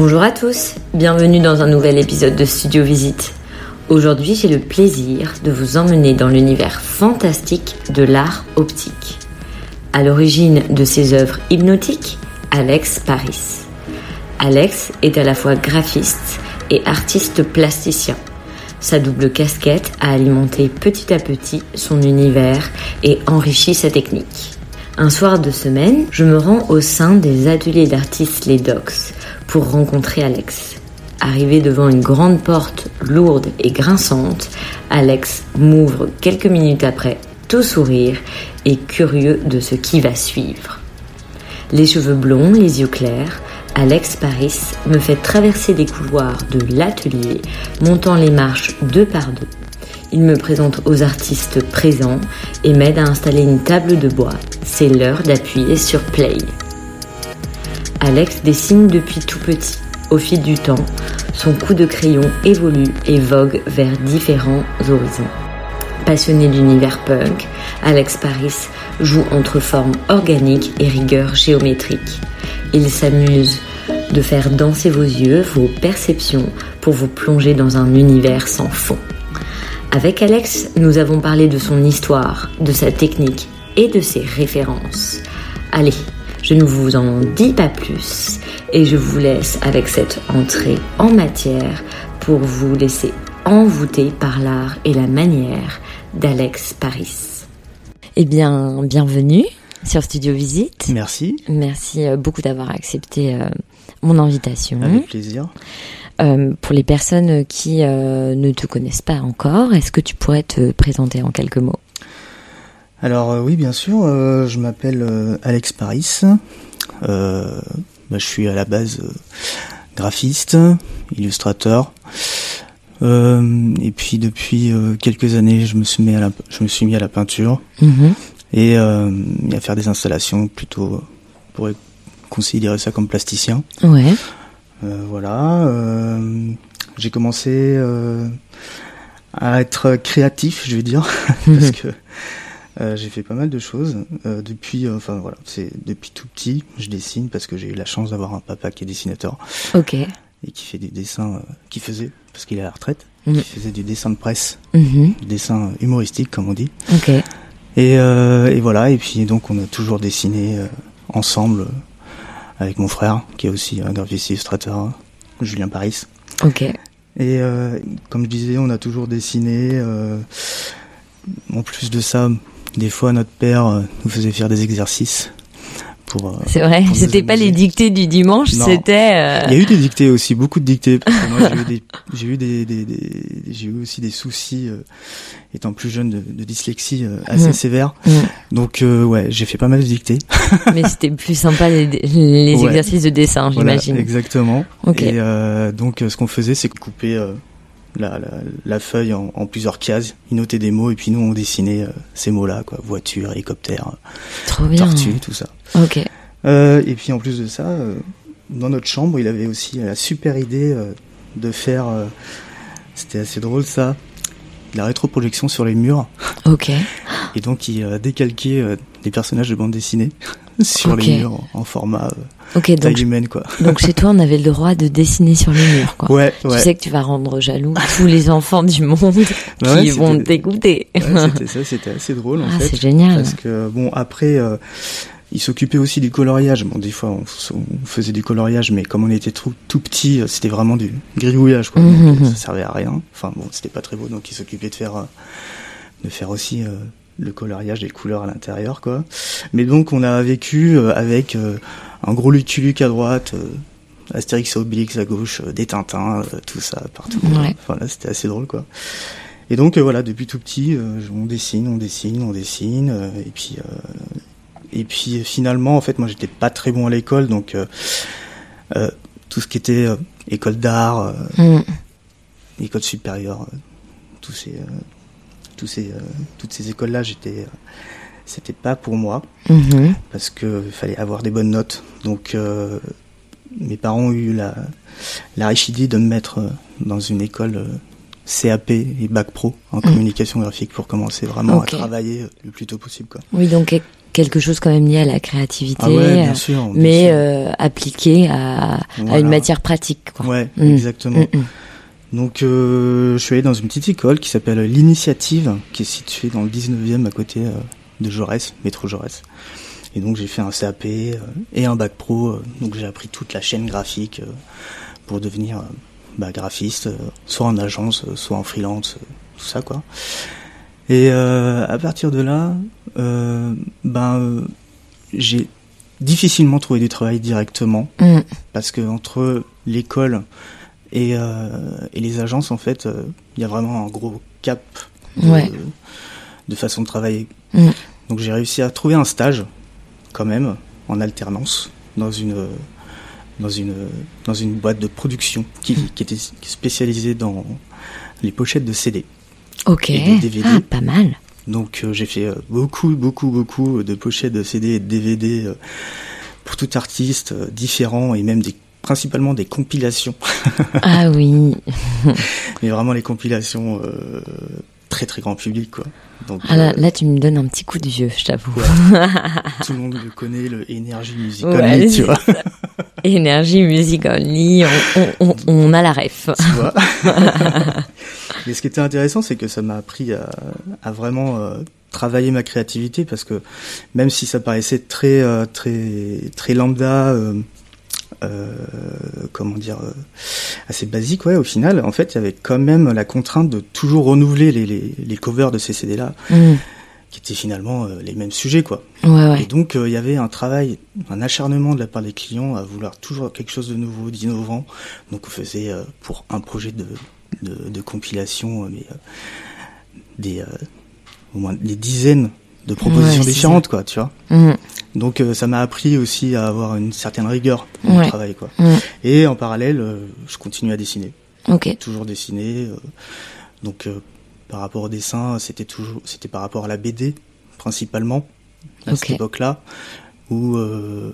Bonjour à tous, bienvenue dans un nouvel épisode de Studio Visite. Aujourd'hui, j'ai le plaisir de vous emmener dans l'univers fantastique de l'art optique. À l'origine de ses œuvres hypnotiques, Alex Paris. Alex est à la fois graphiste et artiste plasticien. Sa double casquette a alimenté petit à petit son univers et enrichi sa technique. Un soir de semaine, je me rends au sein des ateliers d'artistes Les Docs pour rencontrer Alex. Arrivé devant une grande porte lourde et grinçante, Alex m'ouvre quelques minutes après, tout sourire et curieux de ce qui va suivre. Les cheveux blonds, les yeux clairs, Alex Paris me fait traverser les couloirs de l'atelier, montant les marches deux par deux. Il me présente aux artistes présents et m'aide à installer une table de bois. C'est l'heure d'appuyer sur Play. Alex dessine depuis tout petit. Au fil du temps, son coup de crayon évolue et vogue vers différents horizons. Passionné d'univers punk, Alex Paris joue entre forme organique et rigueur géométrique. Il s'amuse de faire danser vos yeux, vos perceptions, pour vous plonger dans un univers sans fond. Avec Alex, nous avons parlé de son histoire, de sa technique et de ses références. Allez, je ne vous en dis pas plus et je vous laisse avec cette entrée en matière pour vous laisser envoûter par l'art et la manière d'Alex Paris. Eh bien, bienvenue sur Studio Visite. Merci. Merci euh, beaucoup d'avoir accepté euh, mon invitation. Avec plaisir. Euh, pour les personnes qui euh, ne te connaissent pas encore, est-ce que tu pourrais te présenter en quelques mots? Alors euh, oui, bien sûr. euh, je m'appelle euh, Alex Paris. Bah, je suis à la base graphiste, illustrateur. Et puis depuis quelques années, je me suis mis à la, je me suis mis à la peinture Mhm. et à faire des installations plutôt. on pourrait considérer ça comme plasticien. Ouais. Voilà. j'ai commencé à être créatif, je vais dire, parce que euh, j'ai fait pas mal de choses euh, depuis. euh, Enfin voilà, c'est depuis tout petit, je dessine parce que j'ai eu la chance d'avoir un papa qui est dessinateur Ok. et qui fait des dessins, qui faisait parce qu'il est à la retraite, Mhm. qui faisait du dessin de presse, Mhm. du dessin humoristique comme on dit. Ok. Et, et voilà. Et puis donc on a toujours dessiné ensemble avec mon frère qui est aussi un graphiste illustrateur, Julien Paris. Ok. Et euh, comme je disais, on a toujours dessiné. euh, en plus de ça, des fois notre père euh, nous faisait faire des exercices euh, C'est vrai. C'était pas les dictées du dimanche, c'était. euh, Il y a eu des dictées aussi, beaucoup de dictées. Parce que moi, j'ai eu des, j'ai eu des, des- des- j'ai eu aussi des soucis euh, étant plus jeune de, de dyslexie euh, assez Mm. sévère. Mm. Donc ouais, j'ai fait pas mal de dictées. Mais c'était plus sympa les, les Ouais. exercices de dessin, Voilà, j'imagine. exactement. Ok. Et donc ce qu'on faisait, c'est couper la, la, la feuille en, en plusieurs cases, il notait des mots et puis nous on dessinait euh, ces mots-là, quoi, voiture, hélicoptère, Trop bien. tortue, tout ça. Ok. Euh, et puis en plus de ça, euh, dans notre chambre, il avait aussi la super idée euh, de faire, euh, c'était assez drôle ça, de la rétroprojection sur les murs. Ok. Et donc il euh, décalquait euh, des personnages de bande dessinée sur les murs en, en format euh, Ok. Donc, taille humaine, quoi. donc chez toi, on avait le droit de dessiner sur les murs, quoi. Ouais, Tu ouais. sais que tu vas rendre jaloux tous les enfants du monde Bah ouais, qui vont c'était- t'écouter. Ouais, c'était ça, c'était assez drôle en ah, fait. c'est génial. Parce que bon après, euh, il s'occupait aussi du coloriage. Bon, des fois, on, on, faisait du coloriage, mais comme on était tout, tout petit, c'était vraiment du gribouillage, quoi. Mhm. Donc, ça servait à rien. Enfin, bon, c'était pas très beau, donc il s'occupait de faire, euh, de faire aussi euh, le coloriage des couleurs à l'intérieur, quoi. Mais donc, on a vécu euh, avec euh, un gros Luke à droite, euh, Astérix et Obélix à gauche, des Tintins, tout ça partout. Ouais. Enfin, là, c'était assez drôle, quoi. Et donc, voilà, depuis tout petit, on dessine, on dessine, on dessine, et puis. et puis finalement, en fait, moi, j'étais pas très bon à l'école, donc euh, tout ce qui était école d'art, Mm. école supérieure, tous ces, tous ces, euh, toutes ces écoles-là, j'étais, euh, c'était pas pour moi Mhm. parce que fallait avoir des bonnes notes. Donc, euh, mes parents ont eu la, la riche idée de me mettre dans une école CAP et bac pro en communication graphique pour commencer vraiment à travailler le plus tôt possible, quoi. Oui, donc quel- quelque chose quand même lié à la créativité, Ah ouais, bien sûr. bien mais sûr. euh, appliqué à, une matière pratique. Quoi. Ouais, Mm. exactement. Donc, euh, je suis allé dans une petite école qui s'appelle l'Initiative, qui est située dans le 19e à côté euh, de Jaurès, métro Jaurès. Et donc, j'ai fait un CAP euh, et un bac pro. euh, donc, j'ai appris toute la chaîne graphique pour devenir bah, graphiste, soit en agence, soit en freelance, tout ça, quoi. Et euh, à partir de là, ben, j'ai difficilement trouvé du travail directement Mm. parce que entre l'école et, euh, et les agences, en fait, euh, il y a vraiment un gros cap de, Ouais. de façon de travailler. Mm. Donc j'ai réussi à trouver un stage, quand même, en alternance, dans une dans une dans une boîte de production qui, Mm. qui était spécialisée dans les pochettes de CD. Ok. Et des DVD. Ah, pas mal. Donc euh, j'ai fait euh, beaucoup, beaucoup, beaucoup de pochettes de CD et de DVD euh, pour tout artiste différent et même des, principalement des compilations. Ah oui. Mais vraiment les compilations euh, très très grand public quoi. Donc Ah là, euh, là, tu me donnes un petit coup de vieux, je t'avoue. tout le monde le connaît, le Energy Music Only, Ouais, tu c'est vois. Énergie, musique only, on, on, on, on a la ref. tu vois. Mais ce qui était intéressant, c'est que ça m'a appris à, à vraiment euh, travailler ma créativité parce que même si ça paraissait très euh, très très lambda, euh, comment dire, euh, assez basique, ouais, au final, en fait, il y avait quand même la contrainte de toujours renouveler les, les, les covers de ces CD-là, Mm. qui étaient finalement euh, les mêmes sujets, quoi. Ouais, Et donc, euh, il y avait un travail, un acharnement de la part des clients à vouloir toujours quelque chose de nouveau, d'innovant. Donc, on faisait euh, pour un projet de, de, de compilation, mais des, au moins des dizaines de propositions Ouais, différentes, quoi, tu vois. Mm. Donc, euh, ça m'a appris aussi à avoir une certaine rigueur dans Ouais. le travail, quoi. Mm. Et en parallèle, euh, je continue à dessiner, Ok. toujours dessiner. euh, donc, par rapport au dessin, c'était toujours, c'était par rapport à la BD principalement à cette époque-là où euh,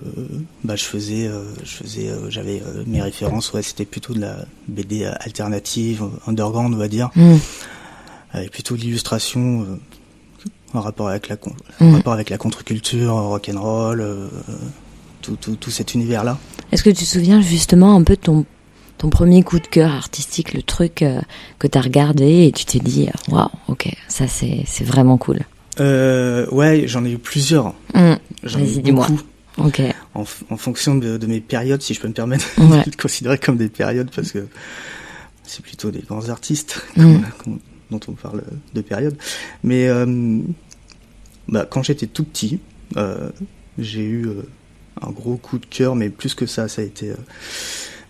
bah, je faisais, euh, je faisais, euh, j'avais mes références. Ouais, c'était plutôt de la BD alternative, underground, on va dire, Mm. avec plutôt de l'illustration en rapport avec la, Mm. en rapport avec la contre-culture, rock'n'roll, euh, tout, tout, tout cet univers-là. Est-ce que tu te souviens justement un peu de ton, ton premier coup de cœur artistique, le truc euh, que t'as regardé et tu t'es dit, euh, waouh, ok, ça c'est vraiment cool. Euh, ouais, j'en ai eu plusieurs. Mm. J'en ai eu beaucoup. Ok. En, fonction de, de mes périodes, si je peux me permettre Ouais. de le considérer comme des périodes, parce que c'est plutôt des grands artistes Mm. qu'on- dont on parle de périodes. Mais euh, bah, quand j'étais tout petit, euh, j'ai eu euh, un gros coup de cœur, mais plus que ça, ça a été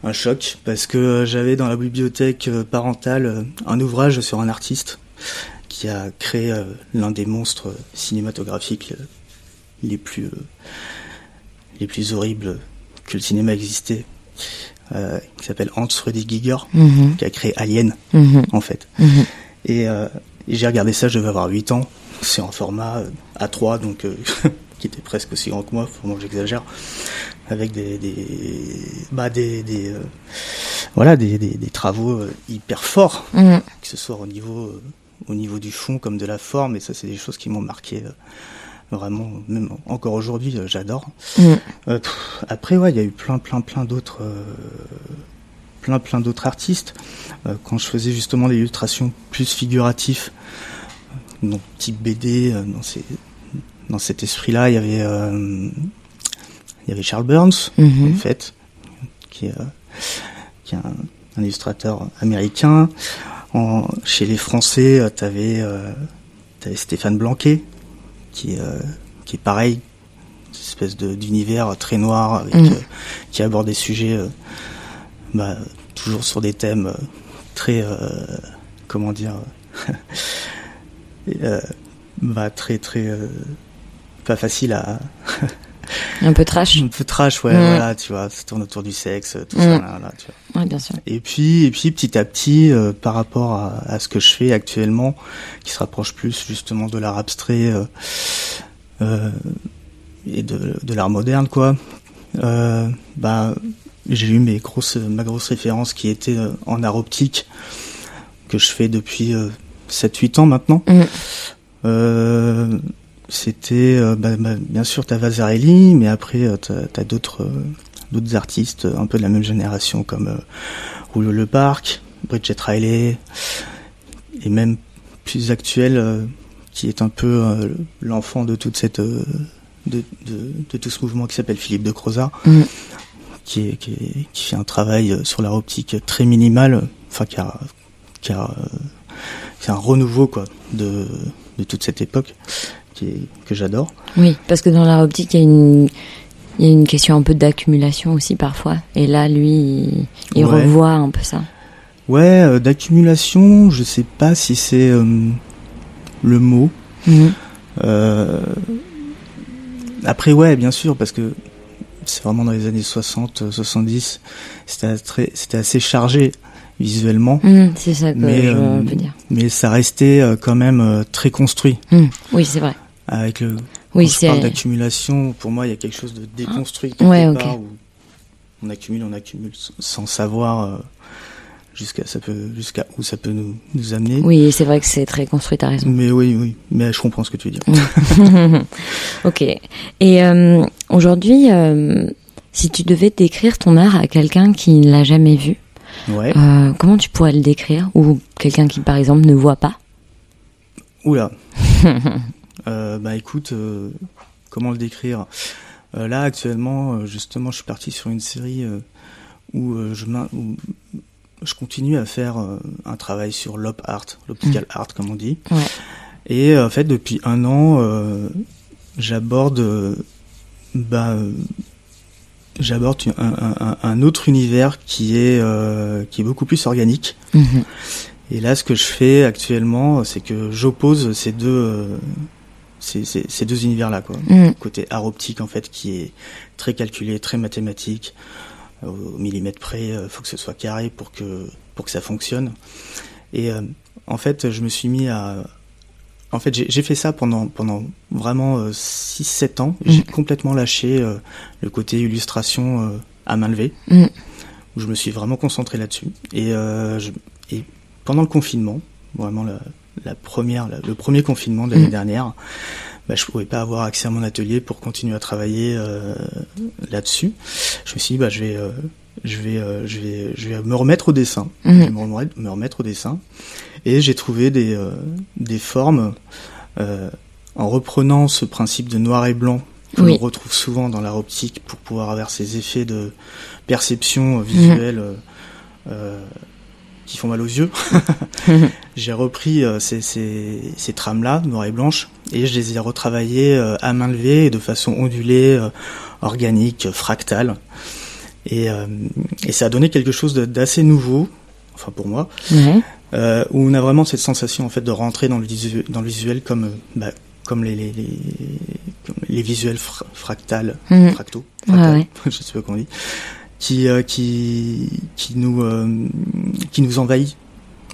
un choc, parce que j'avais dans la bibliothèque parentale un ouvrage sur un artiste qui a créé l'un des monstres cinématographiques les plus les plus horribles que le cinéma existait, qui s'appelle Hans Freddy Giger, Mhm. qui a créé Alien Mhm. en fait. Mhm. Et, euh, et j'ai regardé ça, je devais avoir 8 ans. C'est en format euh, A3, donc euh, qui était presque aussi grand que moi, faut que j'exagère, avec des des bah des, des voilà des, travaux hyper forts, Mhm. que ce soit au niveau au niveau du fond comme de la forme. Et ça, c'est des choses qui m'ont marqué vraiment, même encore aujourd'hui, j'adore. Mhm. Euh, après, ouais, il y a eu plein, plein, plein d'autres, euh, plein, plein d'autres artistes. Euh, quand je faisais justement des illustrations plus figuratives, euh, donc type BD, euh, dans ces, dans cet esprit-là, il y avait, il y avait Charles Burns, Mhm. en fait, qui est, qui est un, un illustrateur américain. En, chez les Français, t'avais euh, t'avais Stéphane Blanquet, qui, euh, qui est pareil, une espèce d'univers très noir, avec, Mhm. euh, qui aborde des sujets bah, toujours sur des thèmes euh, très, euh, comment dire, euh, bah, très très pas facile à Un peu trash. un peu trash ouais Mm. voilà tu vois ça tourne autour du sexe tout Mm. ça là, là, tu vois. Ouais, bien sûr. et puis et puis petit à petit euh, par rapport à, à ce que je fais actuellement qui se rapproche plus justement de l'art abstrait euh, euh, et de, de l'art moderne quoi bah j'ai eu mes grosses ma grosse référence qui était euh, en art optique que je fais depuis 7-8 ans maintenant Mm. euh, c'était euh, bah, bah, bien sûr t'as Vasarely, mais après euh, t'as d'autres euh, d'autres artistes euh, un peu de la même génération comme euh, Rouleau Le Parc, Bridget Riley, et même plus actuel euh, qui est un peu euh, l'enfant de toute cette euh, de, de, de tout ce mouvement qui s'appelle Philippe de Crozat, Mm. Qui, est, qui, est- qui fait un travail euh, sur l'art optique très minimal, enfin qui a, qui a euh, c'est un renouveau quoi de, de toute cette époque qui est, que j'adore. Oui, parce que dans l'art optique, il y a une, il y a une question un peu d'accumulation aussi parfois. Et là, lui, il, il Ouais. revoit un peu ça. Ouais, euh, d'accumulation, je sais pas si c'est euh, le mot. Mhm. Euh, après, ouais, bien sûr, parce que c'est vraiment dans les années 60, euh, 70, c'était très, c'était assez chargé visuellement, Mhm, c'est ça que Mais, je euh, veux dire. mais ça restait euh, quand même euh, très construit. Mhm. Oui, c'est vrai. Avec le, Oui, quand je parle d'accumulation, pour moi, il y a quelque chose de déconstruit Ouais, ok. part où on accumule, on accumule sans savoir euh, jusqu'à ça peut jusqu'à où ça peut nous, nous amener. Oui, c'est vrai que c'est très construit, t'as raison. Mais oui, oui, mais je comprends ce que tu veux dire. ok. Et euh, aujourd'hui, euh, si tu devais décrire ton art à quelqu'un qui ne l'a jamais vu, Ouais. euh, comment tu pourrais le décrire Ou quelqu'un qui, par exemple, ne voit pas? Oula. bah écoute, comment le décrire? Là actuellement, justement, je suis parti sur une série où je où je continue à faire euh, un travail sur l'op art, l'optical art comme on dit. Ouais. Et euh, en fait, depuis un an, euh, j'aborde, euh, bah, euh, j'aborde un, un- un- un autre univers qui est qui est beaucoup plus organique. Mhm. Et là, ce que je fais actuellement, c'est que j'oppose ces deux, ces, ces- ces deux univers-là, quoi. Mhm. Côté art optique, en fait, qui est très calculé, très mathématique, au millimètre près, il faut que ce soit carré pour que pour que ça fonctionne. Et euh, en fait, je me suis mis à, en fait, j'ai fait ça pendant pendant vraiment 6-7 ans. J'ai complètement lâché euh, le côté illustration euh, à main levée, Mhm. où je me suis vraiment concentré là-dessus. Et, euh, pendant le confinement, vraiment la, la première, la- le premier confinement de l'année Mhm. dernière, bah, je pouvais pas avoir accès à mon atelier pour continuer à travailler euh, là-dessus. Je me suis dit, bah, je vais, euh, je vais, euh, je vais, je vais me remettre au dessin, Mhm. Je vais me remettre, me remettre au dessin, et j'ai trouvé des, euh, des formes euh, en reprenant ce principe de noir et blanc que Oui. l'on retrouve souvent dans l'art optique pour pouvoir avoir ces effets de perception euh, visuelle euh, qui font mal aux yeux. j'ai repris euh, ces, ces, ces trames-là, noires et blanches, et je les ai retravaillées euh, à main levée et de façon ondulée, euh, organique, fractale. Et, et ça a donné quelque chose d'assez nouveau, enfin pour moi, où on a vraiment cette sensation en fait de rentrer dans le visuel, dans le visuel comme, bah, comme les, les, les, comme les visuels fra- fractales, Mhm. fractaux, fractales, ouais. je sais pas comment on dit, qui, euh, qui, qui nous, euh, qui nous envahit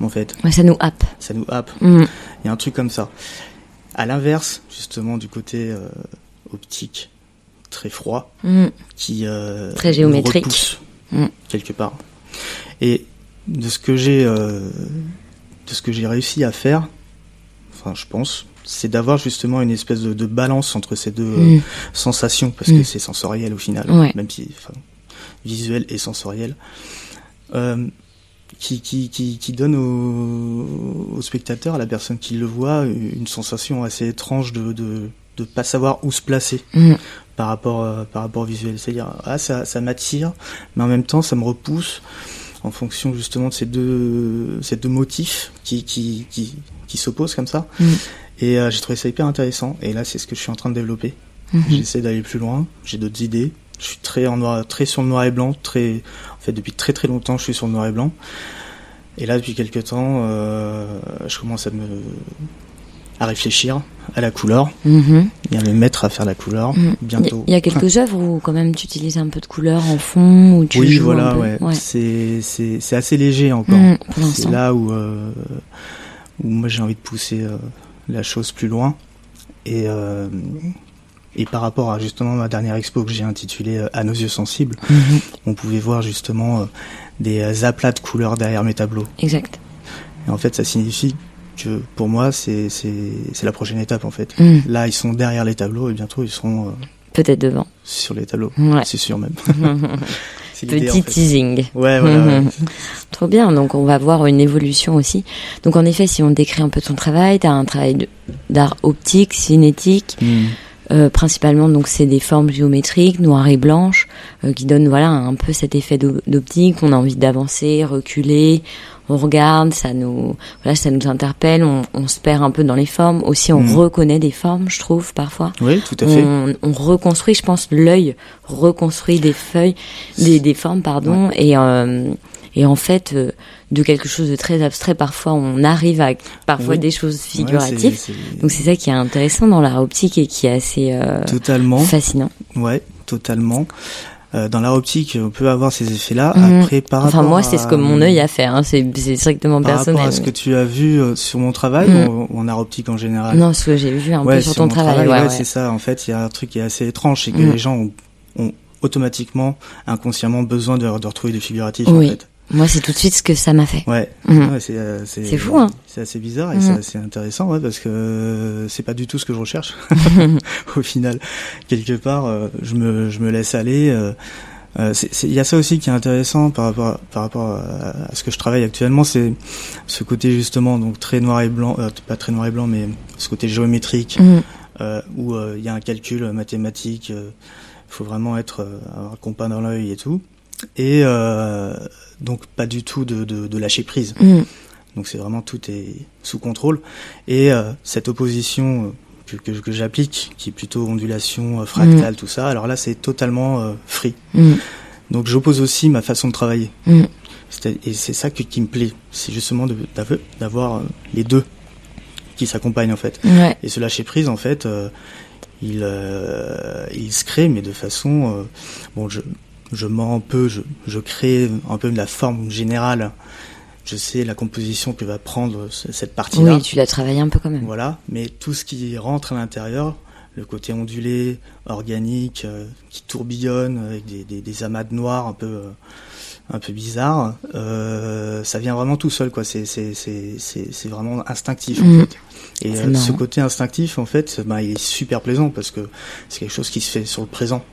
en fait. Ouais, ça nous happe. Ça nous happe. Mhm. Il y a un truc comme ça. À l'inverse, justement, du côté euh, optique, très froid, Mhm. qui euh, Très géométrique. repousse, Mm. quelque part. Et de ce que j'ai, euh, de ce que j'ai réussi à faire, enfin, je pense, c'est d'avoir justement une espèce de, de balance entre ces deux sensations, parce Mm. que c'est sensoriel au final, Ouais. même si, enfin, visuel et sensoriel. Euh, qui, qui, qui, qui donne au, au spectateur, à la personne qui le voit, une sensation assez étrange de, de, de de pas savoir où se placer Mm. par rapport euh, par rapport au visuel. C'est-à-dire ah ça ça m'attire, mais en même temps ça me repousse en fonction justement de ces deux ces deux motifs qui qui qui, qui s'opposent comme ça. Mm. Et euh, j'ai trouvé ça hyper intéressant. Et là c'est ce que je suis en train de développer. Mhm. J'essaie d'aller plus loin. J'ai d'autres idées. Je suis très en noir, très sur le noir et blanc. Très, en fait, depuis très très longtemps, je suis sur le noir et blanc. Et là, depuis quelques temps, euh, je commence à me à réfléchir à la couleur Mhm. et à me mettre à faire la couleur Mm. bientôt. Il y a quelques œuvres où quand même tu utilises un peu de couleur en fond, où tu oui, voilà, ouais. C'est c'est c'est assez léger encore. Mm, pour c'est là où euh, où moi j'ai envie de pousser euh, la chose plus loin et et par rapport à justement ma dernière expo que j'ai intitulée euh, À nos yeux sensibles, Mhm. on pouvait voir justement euh, des euh, aplats de couleurs derrière mes tableaux. Exact. Et en fait, ça signifie que pour moi, c'est la prochaine étape en fait. Mm. Là, ils sont derrière les tableaux et bientôt ils seront euh, Peut-être devant. sur les tableaux. Ouais. C'est sûr même. Petit en fait. teasing. Ouais, voilà. ouais. Trop bien, donc on va voir une évolution aussi. Donc en effet, si on décrit un peu ton travail, tu as un travail d'art optique, cinétique, Mm. Euh, principalement donc c'est des formes géométriques, noires et blanches, euh, qui donnent voilà un peu cet effet d'o- d'optique. On a envie d'avancer, reculer, on regarde, ça nous voilà, ça nous interpelle, on, on se perd un peu dans les formes. Aussi, on Mm. reconnaît des formes, je trouve parfois. Oui, tout à fait. On, on reconstruit, je pense, l'œil reconstruit des feuilles, des, des formes, pardon, et euh, et en fait, euh, de quelque chose de très abstrait, parfois on arrive à parfois Oui. des choses Ouais, figuratives. Donc c'est ça qui est intéressant dans l'art optique et qui est assez euh, Totalement. fascinant. Ouais, totalement. Euh, dans l'art optique, on peut avoir ces effets-là. Mhm. Après, par Enfin moi, c'est ce que mon œil a fait. Hein. C'est strictement Par personnel. rapport à ce que tu as vu euh, sur mon travail, Mhm. ou en, en art optique en général? Non, ce que j'ai vu un ouais, peu sur ton mon travail. ouais, ouais, c'est ça. En fait, il y a un truc qui est assez étrange, c'est que Mhm. les gens ont, ont automatiquement, inconsciemment besoin de, de retrouver du figuratif. Oui. En fait. Moi, c'est tout de suite ce que ça m'a fait. Ouais. Ouais, c'est euh, fou, hein. C'est assez bizarre et Mhm. c'est assez intéressant, ouais, parce que euh, c'est pas du tout ce que je recherche. Au final, quelque part, euh, je me je me laisse aller. euh, Il y a ça aussi qui est intéressant par rapport à, par rapport à, à ce que je travaille actuellement, c'est ce côté justement donc très noir et blanc, pas très noir et blanc, mais ce côté géométrique Mhm. où il y a un calcul mathématique. Il faut vraiment être avoir le compas dans l'œil et tout. Et euh, donc pas du tout de, de, de lâcher prise. Mhm. Donc c'est vraiment tout est sous contrôle. Et euh, cette opposition euh, que, que, que j'applique, qui est plutôt ondulation, euh, fractale, tout ça, alors là c'est totalement euh, free. Mhm. Donc j'oppose aussi ma façon de travailler. Et c'est ça que- qui me plaît, c'est justement d'avoir les deux qui s'accompagnent en fait. Ouais. Et ce lâcher prise en fait, euh, il, il se crée, mais de façon, bon, je, je mens un peu, je, je crée un peu de la forme générale. Je sais la composition que va prendre ce- cette partie-là. Oui, tu l'as travaillé un peu quand même. Voilà, mais tout ce qui rentre à l'intérieur, le côté ondulé, organique, euh, qui tourbillonne avec des, des, des amas de noir un peu euh, un peu bizarres, euh, ça vient vraiment tout seul quoi. C'est c'est c'est vraiment instinctif en fait. Et euh, ce côté instinctif en fait, bah, il est super plaisant parce que c'est quelque chose qui se fait sur le présent.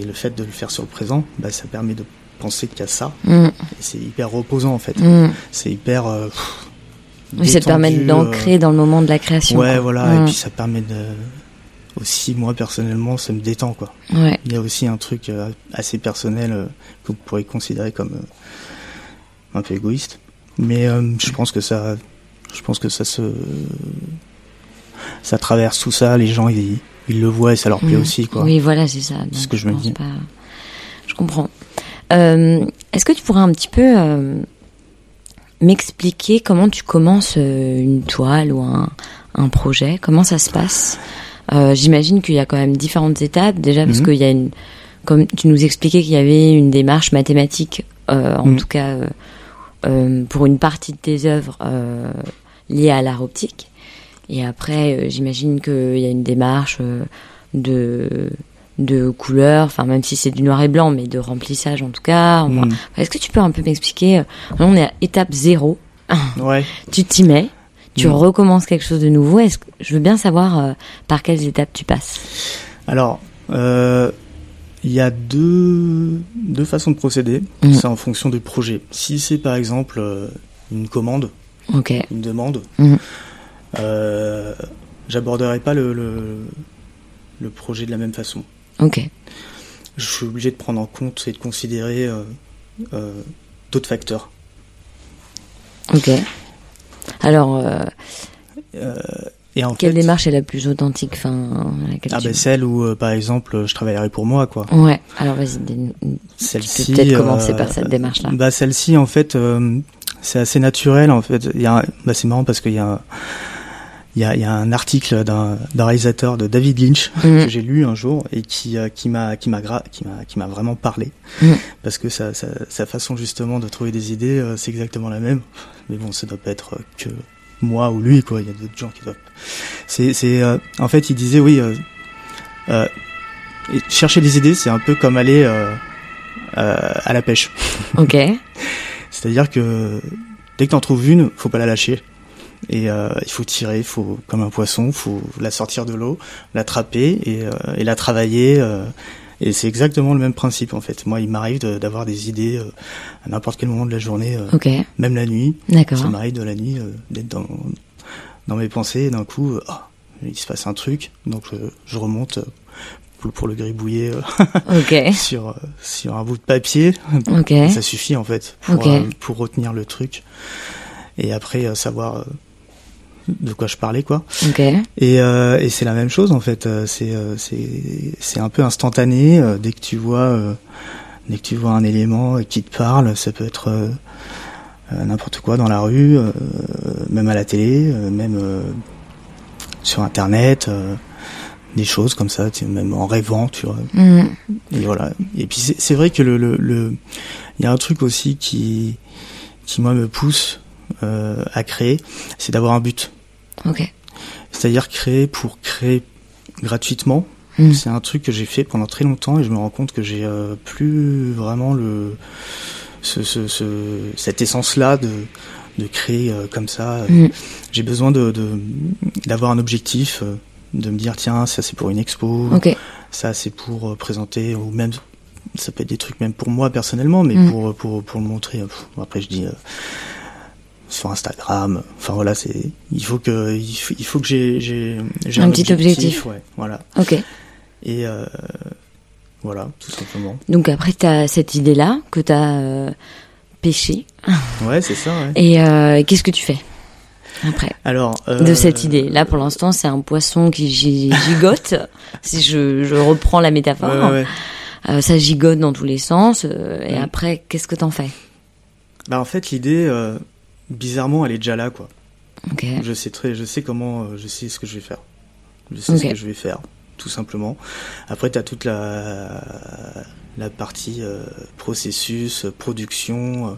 Et le fait de le faire sur le présent, bah, ça permet de penser qu'il y a ça. Et c'est hyper reposant en fait. Mhm. C'est hyper. euh, pff, Oui, ça te permet détendu, d'ancrer euh, dans le moment de la création. Ouais, quoi. voilà, et puis ça permet de aussi moi personnellement ça me détend quoi. Ouais. Il y a aussi un truc euh, assez personnel euh, que vous pourriez considérer comme euh, un peu égoïste, mais euh, je pense que ça, je pense que ça se, ça traverse tout ça. Les gens ils, ils le voient et ça leur plaît Mhm. aussi quoi. Oui, voilà, c'est ça. C'est ce que je me dis. pas- Je comprends. Euh, Est-ce que tu pourrais un petit peu euh, m'expliquer comment tu commences euh, une toile ou un, un projet? Comment ça se passe? Euh, J'imagine qu'il y a quand même différentes étapes. Déjà parce Mhm. qu'il y a une, comme tu nous expliquais qu'il y avait une démarche mathématique, en Mhm. tout cas pour une partie de tes œuvres liées à l'art optique. Et après, euh, j'imagine qu'il y a une démarche euh, de de couleurs, enfin même si c'est du noir et blanc, mais de remplissage en tout cas. Mhm. Est-ce que tu peux un peu m'expliquer euh, On est à étape zéro. Ouais. Tu t'y mets, tu Mhm. recommences quelque chose de nouveau. Est-ce que je veux bien savoir euh, par quelles étapes tu passes? Alors, euh, il y a deux, deux façons de procéder. Mhm. C'est en fonction du projet. Si c'est par exemple euh, une commande, une demande. Euh, j'aborderai pas le, le, le projet de la même façon. Ok. Je suis obligé de prendre en compte et de considérer euh, euh, d'autres facteurs. Ok. Alors, et en quelle fait, démarche est la plus authentique enfin, ah ben celle où, euh, par exemple, je travaillerai pour moi, quoi. Ouais, alors vas-y, Celle-ci. peut-être commencer par cette démarche-là. Bah celle-ci, en fait, euh, c'est assez naturel. En fait, il y a, un- bah, c'est marrant parce qu'il y a, un- il y a, y a un article d'un, réalisateur de David Lynch Mhm. que j'ai lu un jour et qui, euh, qui m'a, qui m'a, qui m'a, qui m'a vraiment parlé Mhm. parce que sa, sa, sa façon justement de trouver des idées, euh, c'est exactement la même. Mais bon, ça doit pas être euh, que moi ou lui, quoi. Il y a d'autres gens qui doivent. C'est, c'est, euh, en fait, il disait oui. Euh, euh, et chercher des idées, c'est un peu comme aller à la pêche. Ok. C'est-à-dire que dès que t'en trouves une, faut pas la lâcher. Et euh, il faut tirer, il faut comme un poisson, faut la sortir de l'eau, l'attraper et, euh, et la travailler. euh, et c'est exactement le même principe en fait. Moi, il m'arrive de- d'avoir des idées euh, à n'importe quel moment de la journée, euh, Ok. même la nuit. D'accord. Ça m'arrive de la nuit euh, d'être dans, dans mes pensées et d'un coup, ah, il se passe un truc, donc je, je remonte pour, le gribouiller euh, sur, euh, sur un bout de papier. Ok. Ça suffit en fait pour, euh, pour retenir le truc et après euh, savoir de quoi je parlais quoi. Ok. Et, euh, et c'est la même chose en fait. euh, C'est euh, c'est c'est un peu instantané euh, dès que tu vois euh, dès que tu vois un élément qui te parle. Ça peut être euh, n'importe quoi dans la rue, euh, même à la télé, euh, même euh, sur internet. euh, des choses comme ça, même en rêvant, tu vois. Mhm. Et voilà. Et puis c'est c'est vrai que le, le, le- il y a un truc aussi qui, qui moi me pousse euh, à créer, c'est d'avoir un but. C'est-à-dire créer pour créer gratuitement. Mm. C'est un truc que j'ai fait pendant très longtemps et je me rends compte que j'ai euh, plus vraiment le ce, ce, ce- cette essence-là de de créer euh, comme ça. Mm. J'ai besoin de d'avoir un objectif, euh, de me dire tiens ça c'est pour une expo, ça c'est pour euh, présenter ou même ça peut être des trucs même pour moi personnellement mais Mm. pour pour pour le montrer euh, après je dis euh, sur Instagram enfin voilà c'est il faut que il faut, il faut que j'ai j'ai j'ai Un petit objectif. ouais voilà Ok. et euh, voilà tout simplement Donc après, tu as cette idée-là que tu as pêchée. ouais c'est ça ouais. Et euh, qu'est-ce que tu fais après alors euh, de cette idée? Là, pour l'instant, c'est un poisson qui gi- gigote. si je, je reprends la métaphore, ouais, ouais, ouais. Euh, ça gigote dans tous les sens. euh, et après, qu'est-ce que t'en fais? Bah en fait l'idée euh, bizarrement elle est déjà là quoi. Je sais très, je sais comment, euh, je sais ce que je vais faire. Je sais ce que je vais faire, tout simplement. Après, tu as toute la la partie euh, processus, production, euh,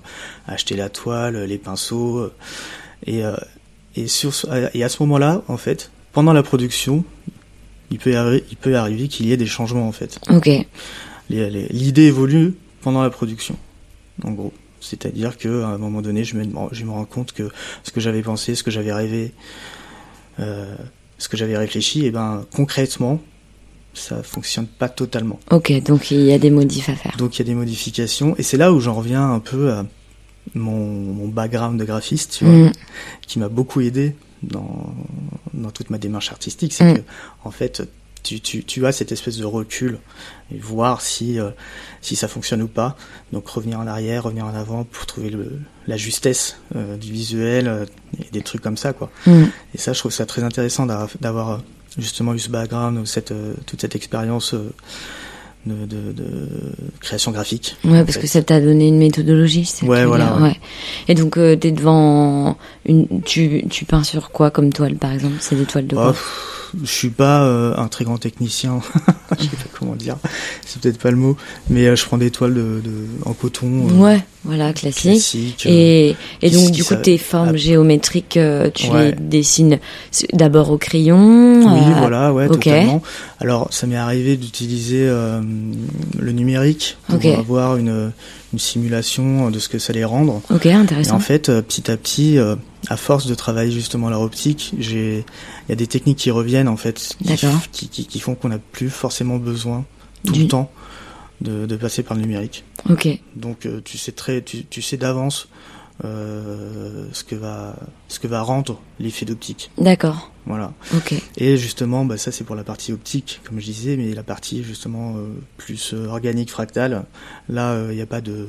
acheter la toile, les pinceaux, et euh, et sur et à ce moment-là, en fait, pendant la production, il peut il peut arriver qu'il y ait des changements en fait. Ok. L'idée évolue pendant la production, en gros. C'est-à-dire que à un moment donné, je me, je me rends compte que ce que j'avais pensé, ce que j'avais rêvé, euh, ce que j'avais réfléchi, et ben concrètement, ça fonctionne pas totalement. Ok. Donc il y a des modifs à faire. Donc il y a des modifications, et c'est là où j'en reviens un peu à mon, mon background de graphiste, tu vois, Mm. qui m'a beaucoup aidé dans, dans toute ma démarche artistique. C'est Mm. que, en fait, tu, tu, tu as cette espèce de recul et voir si, euh, si ça fonctionne ou pas. Donc revenir en arrière, revenir en avant pour trouver le, la justesse euh, du visuel euh, et des trucs comme ça, quoi. Mm. Et ça, je trouve ça très intéressant d'a- d'avoir justement eu ce background, ou cette, toute cette expérience de, de, de création graphique. Ouais, parce fait. que ça t'a donné une méthodologie. Ouais, voilà, ouais. Et donc euh, t'es devant une, tu tu peins sur quoi comme toile par exemple? C'est des toiles de Oh, quoi pff, je suis pas euh, un très grand technicien, je sais pas comment dire, c'est peut-être pas le mot, mais euh, je prends des toiles de, de en coton Ouais, voilà, classique. classique. Et, et donc du coup ça- tes formes ah. géométriques, tu Ouais. les dessines d'abord au crayon. oui, voilà, ouais, totalement. Alors, ça m'est arrivé d'utiliser euh, le numérique pour Ok. avoir une, une simulation de ce que ça allait rendre. Ok, Et intéressant. en fait, euh, petit à petit, euh, à force de travailler justement leur optique, j'ai, il y a des techniques qui reviennent en fait, qui, D'accord. qui, qui, qui font qu'on n'a plus forcément besoin tout Du- le temps de, de passer par le numérique. Ok, Donc, euh, tu sais très, tu, tu sais d'avance euh, ce que va ce que va rendre l'effet d'optique. D'accord. Voilà. Ok. Et justement, bah, ça c'est pour la partie optique, comme je disais, mais la partie justement euh, plus euh, organique, fractale, là il n'y a pas de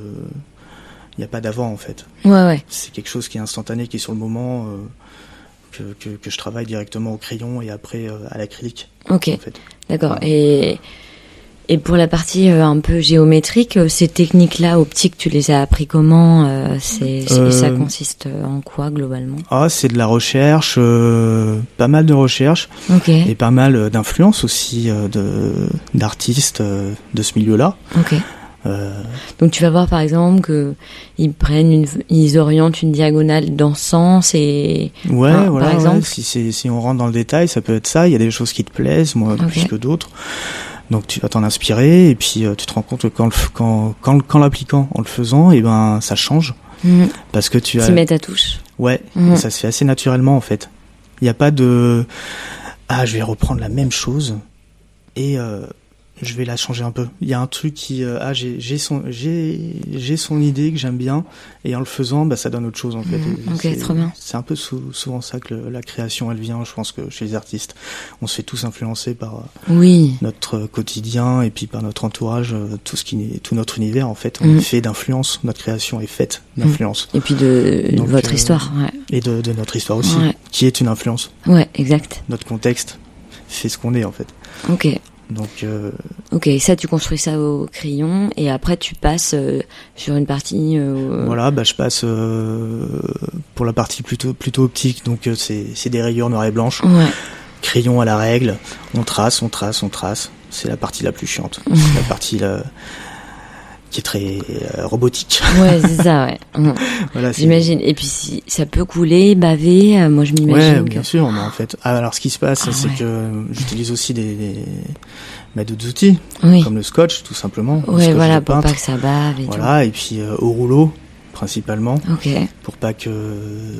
il a pas d'avant en fait. Ouais, ouais. C'est quelque chose qui est instantané, qui est sur le moment, euh, que, que, que je travaille directement au crayon et après euh, à l'acrylique. Ok. En fait. D'accord. Et et pour la partie euh, un peu géométrique, euh, ces techniques-là optiques, tu les as appris comment euh, C'est ça consiste en quoi globalement? Ah, c'est de la recherche, pas mal de recherche et pas mal d'influence aussi de d'artistes de ce milieu-là. Ok. Euh, Donc tu vas voir par exemple que ils prennent une, ils orientent une diagonale dans ce sens et Ouais, Par- voilà. par exemple ouais, si on rentre dans le détail, ça peut être ça. Il y a des choses qui te plaisent, moi plus que d'autres. Donc tu vas t'en inspirer et puis euh, tu te rends compte que quand le quand quand, quand l'appliquant en le faisant, et ben ça change Mhm. parce que tu as s'y mettent à touche. ouais, Mhm. ça se fait assez naturellement en fait. Il n'y a pas de ah je vais reprendre la même chose et euh, je vais la changer un peu. Il y a un truc qui euh, ah j'ai j'ai son j'ai j'ai son idée que j'aime bien et en le faisant bah ça donne autre chose en fait. Et Ok, c'est- trop bien. C'est un peu sou- souvent ça que le- la création elle vient. Je pense que chez les artistes, on se fait tous influencer par euh, Oui. notre quotidien et puis par notre entourage, euh, tout ce qui tout notre univers en fait. On Mhm. est fait d'influence. Notre création est faite d'influence Et puis de Donc, votre euh, histoire. Ouais. et de, de notre histoire aussi, Ouais. qui est une influence. Ouais, exact. Notre contexte fait ce qu'on est en fait. Ok. Donc euh, Ok, ça tu construis ça au crayon et après tu passes euh, sur une partie. euh, voilà, bah je passe euh, pour la partie plutôt plutôt optique. Donc euh, c'est c'est des rayures noires et blanches, Ouais. crayon à la règle. On trace, on trace, on trace. C'est la partie la plus chiante. C'est la partie là, qui est très euh, robotique. Ouais, c'est ça. Ouais. Mhm. voilà, J'imagine. Et puis si ça peut couler, baver. euh, moi je Ouais, m'imagine. bien que... sûr, mais en fait, ah, alors ce qui se passe, Ah, c'est ouais. que j'utilise aussi des, des bah, d'autres outils, Oui. comme le scotch, tout simplement. le Ouais, voilà pour pas que ça bave et Voilà, et puis euh, au rouleau, principalement. Ok. pour pas que,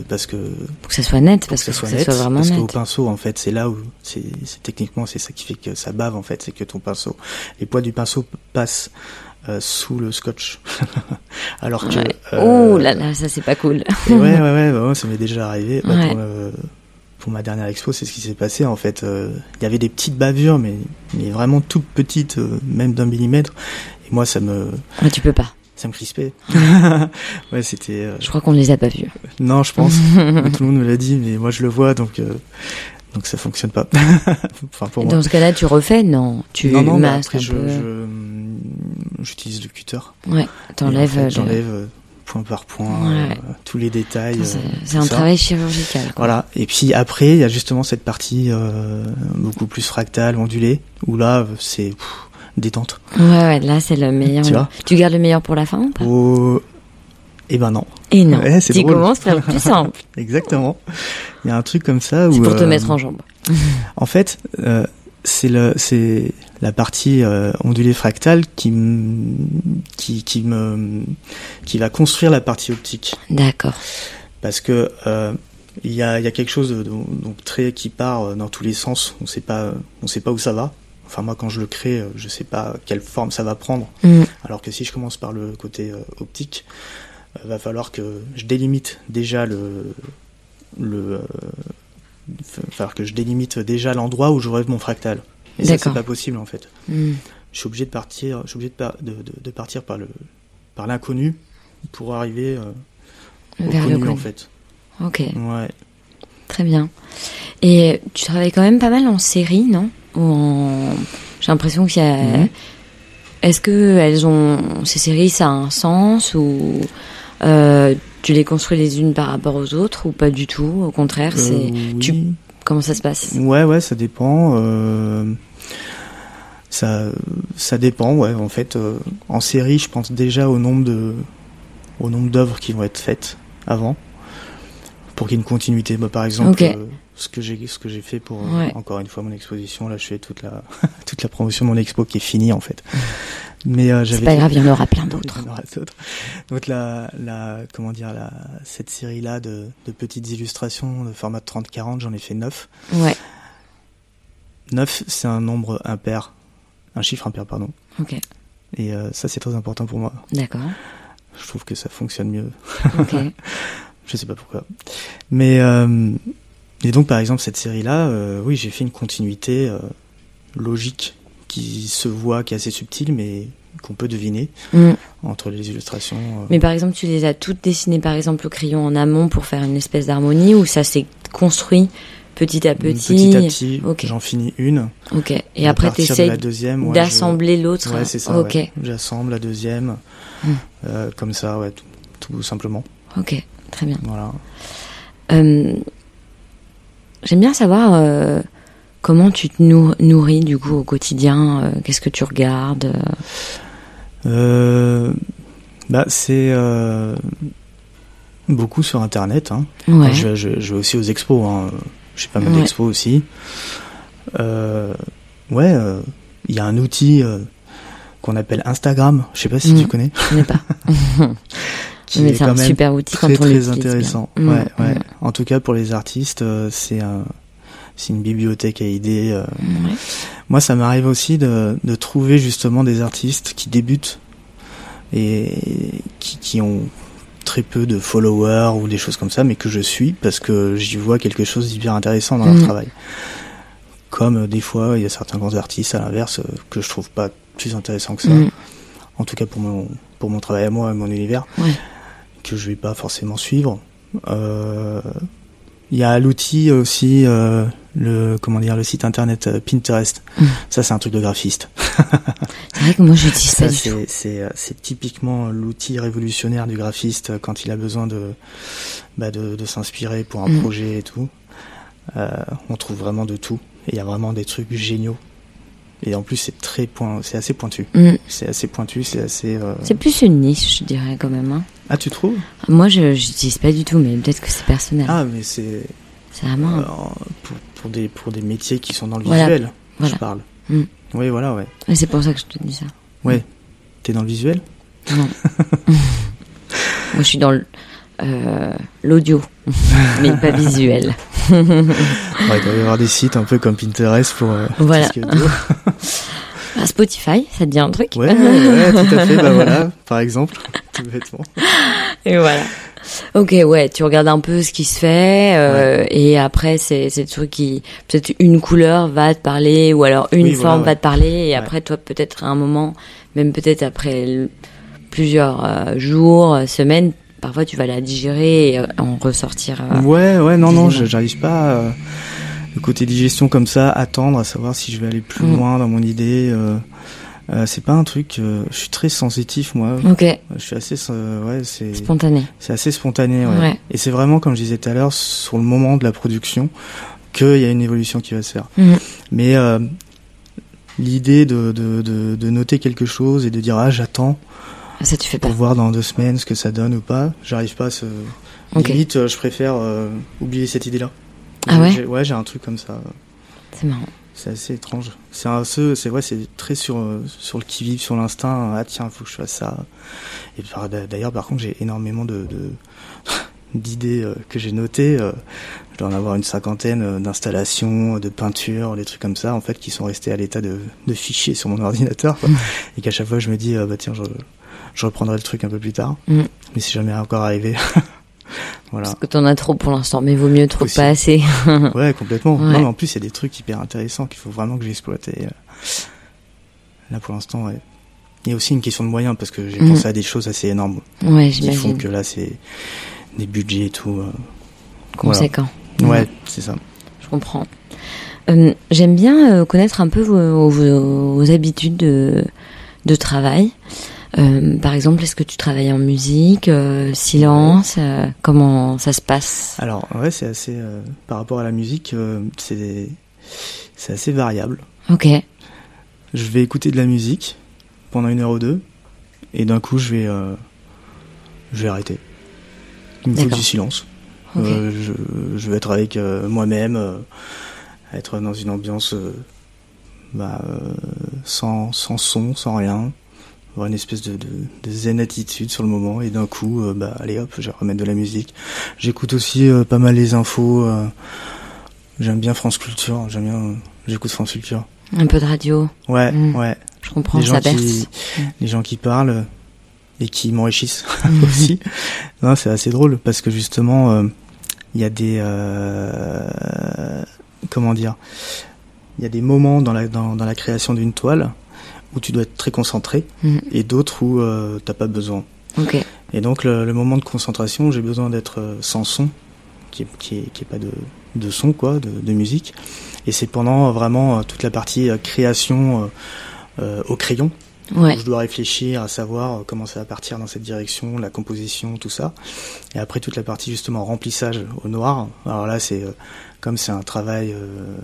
parce que, Pour que ça soit net, parce que ça soit que net, ça soit vraiment parce qu'au net. pinceau, en fait, c'est là où, c'est, techniquement, c'est ça qui fait que ça bave, en fait, c'est que ton pinceau, les poids du pinceau passent euh, sous le scotch, alors que. Ouais. euh, Oh là là, ça c'est pas cool. Ouais, ouais, ouais, bah, ouais, ça m'est déjà arrivé. Bah, Ouais. pour, ma dernière expo, c'est ce qui s'est passé. En fait, euh, il y avait des petites bavures, mais, mais vraiment toutes petites, euh, même d'un millimètre. Et moi, ça me, Ah, tu peux pas. Ça me crispait. ouais, c'était. euh, Je crois qu'on les a pas vus. Non, je pense. Tout le monde me l'a dit, mais moi, je le vois, donc. euh, Donc ça fonctionne pas. enfin pour moi. Dans ce cas-là, tu refais? Non, tu non non, masques après un je, peu. je- j'utilise le cutter. Ouais, en t'enlèves. fait, le- J'enlève euh, point par point Ouais. euh, tous les détails. C'est euh, un ça. travail chirurgical. quoi. Voilà. Et puis après, il y a justement cette partie euh, beaucoup plus fractale, ondulée, où là, euh, c'est pff, détente. Ouais, ouais, là c'est le meilleur. Tu vois tu gardes le meilleur pour la fin ou pas? Oh, eh ben non, Et non, Ouais, c'est tu drôle. commences par le plus simple. exactement. Il y a un truc comme ça où. C'est pour te euh, mettre en jambe. En fait, euh, c'est le, c'est la partie euh, ondulée fractale qui, qui, qui me, qui va construire la partie optique. D'accord. parce que il y, a, il y a quelque chose de, de- donc très qui part dans tous les sens. On sait pas, on sait pas où ça va. Enfin moi quand je le crée, euh, je sais pas quelle forme ça va prendre. Mm. Alors que si je commence par le côté euh, optique, euh, va falloir que je délimite déjà le le va falloir que je délimite déjà l'endroit où je rêve mon fractal. Et ça c'est pas possible en fait. Mm. Je suis obligé de partir, je suis obligé de, par- de, de- de partir par le par l'inconnu pour arriver euh, au Vers le connu connu. en fait. Ok, Ouais. très bien. Et tu travailles quand même pas mal en série, non? Ou en... J'ai l'impression qu'il y a. Mhm. Est-ce que elles ont ces séries, ça a un sens ou euh, tu les construis les unes par rapport aux autres ou pas du tout? Au contraire, c'est Euh, tu- oui. comment ça se passe? Ouais, ouais, ça dépend. euh, Ça, ça dépend, ouais. En fait, en série, je pense déjà au nombre de, au nombre d'œuvres qui vont être faites avant, pour qu'il y ait une continuité. Bah, par exemple, euh, ce que j'ai, ce que j'ai fait pour euh, Ouais. encore une fois mon exposition. Là, je fais toute la, toute la promotion de mon expo qui est finie en fait. Mais euh, C'est j'avais pas fait- grave, il y en aura plein d'autres. Donc la, la, comment dire, la, cette série-là de, de petites illustrations de format 30-40, j'en ai fait 9. Ouais, 9, c'est un nombre impair. Un chiffre impair, pardon. ok, Et euh, ça, c'est très important pour moi. d'accord. Je trouve que ça fonctionne mieux. Ok. Je sais pas pourquoi. Mais euh, et donc par exemple cette série-là, euh, oui, j'ai fait une continuité euh, logique qui se voit, qui est assez subtile, mais qu'on peut deviner Mm. entre les illustrations. euh. Mais par exemple, tu les as toutes dessinées par exemple au crayon en amont pour faire une espèce d'harmonie ou ça s'est construit petit à petit Petit à petit, j'en finis une. Ok. Et après, tu de essaies ouais, d'assembler l'autre. je- Ouais, c'est ça. Ok. ouais. J'assemble la deuxième, Mm. comme ça, ouais, tout, tout simplement. Ok. Très bien. Voilà. J'aime bien savoir euh, comment tu te nou- nourris du coup au quotidien. euh, Qu'est-ce que tu regardes euh, bah, c'est beaucoup sur Internet. Hein. Ouais. Je, je, je vais aussi aux expos. Hein. Je fais pas mal Ouais. d'expos aussi. Ouais, il y a un outil qu'on appelle Instagram. Je sais pas si Mhm. tu connais. Je connais pas. Qui Mais est quand un même super outil très quand on très bien. intéressant. Mm, Ouais, ouais. mm, En tout cas pour les artistes, euh, c'est un, c'est une bibliothèque à idées. euh. ouais. Moi, ça m'arrive aussi de, de trouver justement des artistes qui débutent et qui, qui ont très peu de followers ou des choses comme ça, mais que je suis parce que j'y vois quelque chose d'hyper intéressant dans leur Mhm. travail. Comme euh, des fois, il y a certains grands artistes à l'inverse euh, que je trouve pas plus intéressants que ça. Mm. En tout cas pour mon pour mon travail à moi, et mon univers, Ouais. Que je vais pas forcément suivre. Euh, Il y a l'outil aussi, euh, le comment dire, le site internet euh, Pinterest. Mm. Ça, c'est un truc de graphiste. C'est vrai que moi, je pas Ça, c'est typiquement l'outil révolutionnaire du graphiste quand il a besoin de bah, de, de s'inspirer pour un Mm. projet et tout. Euh, on trouve vraiment de tout. Et il y a vraiment des trucs géniaux. Et en plus, c'est très point, c'est assez pointu. Mm. C'est assez pointu, c'est assez. C'est plus une niche, je dirais quand même. hein. Ah, tu trouves? Moi, je n'utilise pas du tout, mais peut-être que c'est personnel. Ah, mais c'est c'est vraiment. euh, pour, pour des pour des métiers qui sont dans le Voilà. visuel. Voilà. Je parle. Mm. Oui, voilà, ouais. Et c'est pour ça que je te dis ça. Ouais. T'es dans le visuel? Non. Moi, je suis dans euh, l'audio, mais pas visuel. Ouais, il doit y avoir des sites un peu comme Pinterest pour. euh, Voilà. Spotify, ça te dit un truc Ouais, ouais, tout à fait. Bah voilà, par exemple, tout bêtement. Et voilà. Ok, ouais, tu regardes un peu ce qui se fait, euh, et après, c'est c'est le truc qui, peut-être une couleur va te parler, ou alors une Oui, voilà, forme ouais. va te parler, et Ouais. après, toi, peut-être à un moment, même peut-être après plusieurs euh, jours, euh, semaines, parfois tu vas la digérer et euh, en ressortir. euh, Ouais, ouais, non, non, j'arrive pas. Le côté digestion comme ça, attendre, à savoir si je vais aller plus Mm. loin dans mon idée. euh, euh, c'est pas un truc. euh, je suis très sensitif, moi. Ok, Je suis assez. euh, ouais, c'est. spontané. C'est assez spontané, ouais. Ouais. Et c'est vraiment, comme je disais tout à l'heure, sur le moment de la production, qu'il y a une évolution qui va se faire. Mhm. Mais euh, l'idée de, de, de, de noter quelque chose et de dire ah j'attends Ça, tu fais pas. pour voir dans deux semaines ce que ça donne ou pas, j'arrive pas à ce. Ok. Limite, euh, je préfère euh, oublier cette idée-là. Ah ouais J'ai- Ouais, j'ai un truc comme ça. C'est marrant. C'est assez étrange. C'est un ce, c'est vrai, c'est très sur euh, sur le qui vive, sur l'instinct. Ah tiens, faut que je fasse ça. Et d'ailleurs, par contre, j'ai énormément de de- d'idées euh, que j'ai notées. euh, je dois en avoir une cinquantaine euh, d'installations, de peintures, des trucs comme ça, en fait, qui sont restés à l'état de de fichiers sur mon ordinateur. quoi. Et qu'à chaque fois, je me dis, bah tiens, je je reprendrai le truc un peu plus tard. Mm. Mais c'est jamais encore arrivé. voilà. Parce que t'en as trop pour l'instant, mais vaut mieux trop que Aussi. pas assez. Ouais, complètement. Ouais. Non, mais en plus, il y a des trucs hyper intéressants qu'il faut vraiment que j'exploite. Et, euh, là, pour l'instant, ouais. Il y a aussi une question de moyens parce que j'ai Mhm. pensé à des choses assez énormes ouais, qui font que là, c'est des budgets et tout. euh. Conséquent. Ouais, c'est ça. Je comprends. Euh, J'aime bien euh, connaître un peu vos, vos- vos habitudes de, de travail. Euh, par exemple, est-ce que tu travailles en musique, euh, silence euh, Comment ça se passe? Alors, ouais, c'est assez. par rapport à la musique, c'est c'est assez variable. Ok, Je vais écouter de la musique pendant une heure ou deux, et d'un coup, je vais je vais arrêter. Il me faut du silence. ok. Euh, je, je vais être avec moi-même, être dans une ambiance bah, sans, sans son, sans rien, une espèce de, de, de zen attitude sur le moment, et d'un coup, euh, bah, allez hop, je vais remettre de la musique. J'écoute aussi euh, pas mal les infos. euh, j'aime bien France Culture, j'aime bien, j'écoute France Culture. Un peu de radio, Ouais, Mm. ouais. je comprends, Les ça gens, berce. qui, les gens qui parlent, et qui m'enrichissent aussi. Non, c'est assez drôle parce que justement, il y a des comment dire, il y a des moments dans la dans, dans la création d'une toile où tu dois être très concentré Mhm. et d'autres où euh, t'as pas besoin. Et donc le, le moment de concentration, j'ai besoin d'être euh, sans son, qui est, qui est, qui est pas de, de son quoi, de, de musique. Et c'est pendant euh, vraiment euh, toute la partie création euh, au crayon Ouais. où je dois réfléchir à savoir comment ça va partir dans cette direction, la composition, tout ça. Et après toute la partie justement remplissage au noir. Alors là c'est comme c'est un travail euh,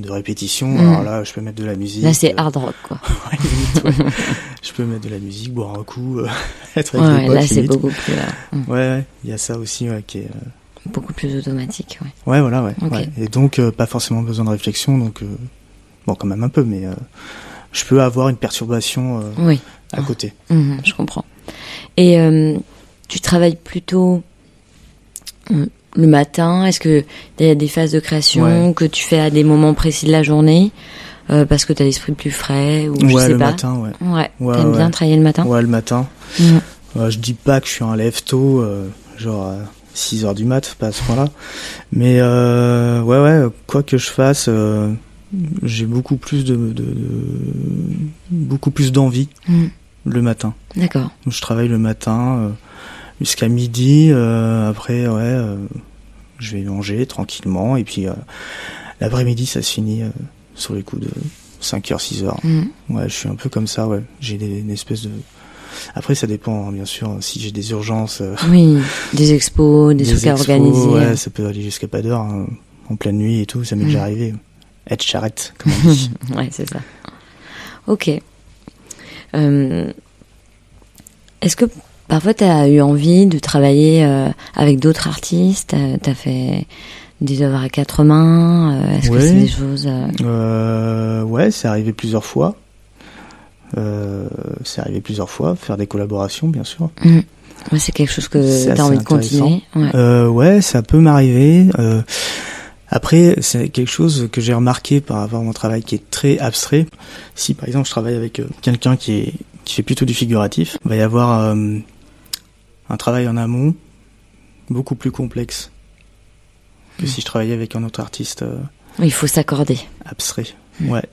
de répétition. Mhm. Alors là je peux mettre de la musique. Là, c'est euh, hard rock, quoi. ouais, limite, ouais. je peux mettre de la musique, boire un coup, euh, être avec Ouais, potes, là, c'est beaucoup plus, euh, mm, Ouais, il y a ça aussi qui est. euh, beaucoup plus automatique, ouais. Ouais, voilà, ouais. Et donc euh, pas forcément besoin de réflexion, donc euh, bon quand même un peu, mais euh, je peux avoir une perturbation Oui. à côté. Mhm, je comprends. Et tu travailles plutôt le matin Est-ce que il y a des phases de création Ouais. que tu fais à des moments précis de la journée euh, parce que tu as l'esprit plus frais ou je ouais, sais le pas matin, ouais. Ouais. Ouais, T'aimes ouais. bien travailler le matin? Ouais, le matin. Euh, je dis pas que je suis un lève tôt, euh, genre à 6 heures du mat, pas à ce point-là. Mais euh, ouais, ouais, quoi que je fasse, euh, j'ai beaucoup plus de, de- de- beaucoup plus d'envie Mhm. le matin. D'accord. Je travaille le matin jusqu'à midi. euh, après, ouais, je vais manger tranquillement. Et puis, euh, l'après-midi, ça se finit euh, sur les coups de 5h, 6h. Mhm. Ouais, je suis un peu comme ça, ouais. J'ai des, une espèce de... Après, ça dépend, hein, bien sûr, si j'ai des urgences... euh, Oui, des expos, des, trucs à expos, organiser. Ouais, ça peut aller jusqu'à pas d'heure, hein, en pleine nuit et tout, ça m'est Mm. déjà arrivé. Être charrette, comme on dit. ouais, c'est ça. Ok. Euh, Est-ce que parfois tu as eu envie de travailler euh, avec d'autres artistes Tu as fait des œuvres à quatre mains euh, Est-ce que c'est des choses. euh, Euh, ouais, c'est arrivé plusieurs fois. Euh, c'est arrivé plusieurs fois, faire des collaborations, bien sûr. hmm. Ouais, c'est quelque chose que tu as envie de continuer. Ouais. Euh, ouais, ça peut m'arriver. Euh, après, c'est quelque chose que j'ai remarqué par rapport à mon travail qui est très abstrait. Si par exemple je travaille avec euh, quelqu'un qui est qui fait plutôt du figuratif, il va y avoir euh, un travail en amont beaucoup plus complexe que Mm. si je travaillais avec un autre artiste euh, Il faut s'accorder. abstrait. Ouais.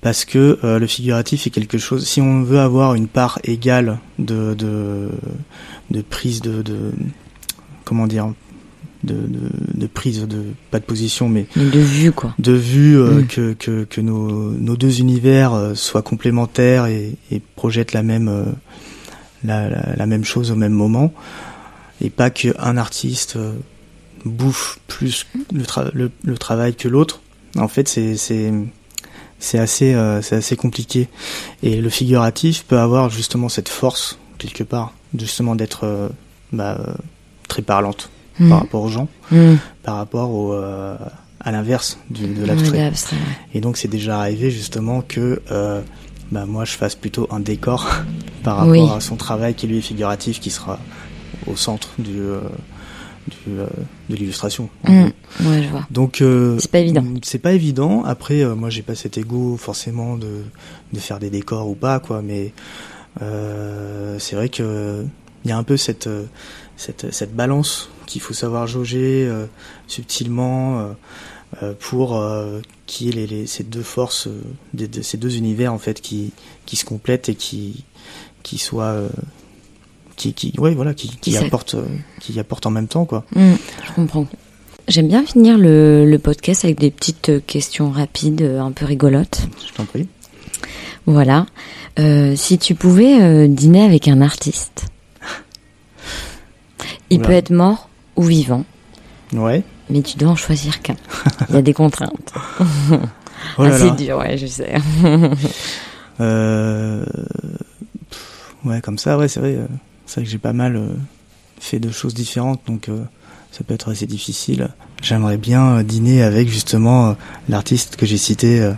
Parce que euh, le figuratif est quelque chose. Si on veut avoir une part égale de de, de prise de, de comment dire de, de, de prise de pas de position mais de vue, quoi. de vue euh, Mm. que, que que nos nos deux univers soient complémentaires et, et projettent la même la, la, la même chose au même moment et pas qu'un artiste euh, bouffe plus le, tra- le, le travail que l'autre. En fait, c'est assez euh, assez compliqué et le figuratif peut avoir justement cette force quelque part justement d'être euh, bah, euh, très parlante Hmm. par rapport aux gens, Hmm. par rapport au euh, à l'inverse de l'abstrait. ouais. Et donc c'est déjà arrivé justement que bah, moi je fasse plutôt un décor par rapport Oui. à son travail qui lui est figuratif, qui sera au centre du, euh, du, euh, de l'illustration. Hmm. Ouais, je vois. Donc euh, C'est pas évident. C'est pas évident. Après, euh, moi j'ai pas cet ego forcément de, de faire des décors ou pas quoi, mais euh, c'est vrai que il y a un peu cette cette, cette balance qu'il faut savoir jauger euh, subtilement euh, euh, pour y ait les, les- ces deux forces, euh, de, ces deux univers en fait qui, qui se complètent et qui, qui soient euh, qui, qui ouais voilà qui, qui, Qui s'ac- apportent euh, qui en même temps quoi. Hmm, je comprends. J'aime bien finir le, le podcast avec des petites questions rapides, un peu rigolotes. Je t'en prie. Voilà. Euh, si tu pouvais euh, dîner avec un artiste, il peut être mort ou vivant, Ouais. Mais tu dois en choisir qu'un. Il y a des contraintes. Oh ah, c'est dur, ouais, je sais. Euh, pff, ouais, comme ça, ouais, c'est vrai. euh, C'est vrai que j'ai pas mal euh, fait de choses différentes, donc ça peut être assez difficile. J'aimerais bien dîner avec justement l'artiste que j'ai cité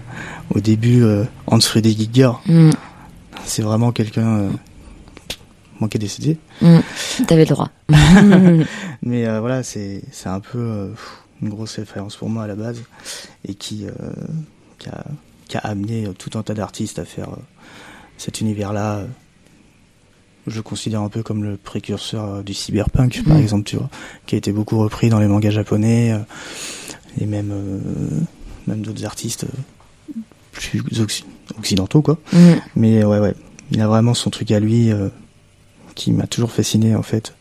au début, Hans Friedrich Giger. Hmm, C'est vraiment quelqu'un bon, qui est décédé. Hmm, T'avais le droit. Mais euh, voilà, c'est un peu euh, une grosse référence pour moi à la base et qui euh, qui, a, qui a amené tout un tas d'artistes à faire cet univers-là. je le considère un peu comme le précurseur du cyberpunk, par Mm. exemple, tu vois, qui a été beaucoup repris dans les mangas japonais et même même d'autres artistes plus occ- occidentaux, quoi. Mm. Mais ouais, ouais, il a vraiment son truc à lui qui m'a toujours fasciné en fait.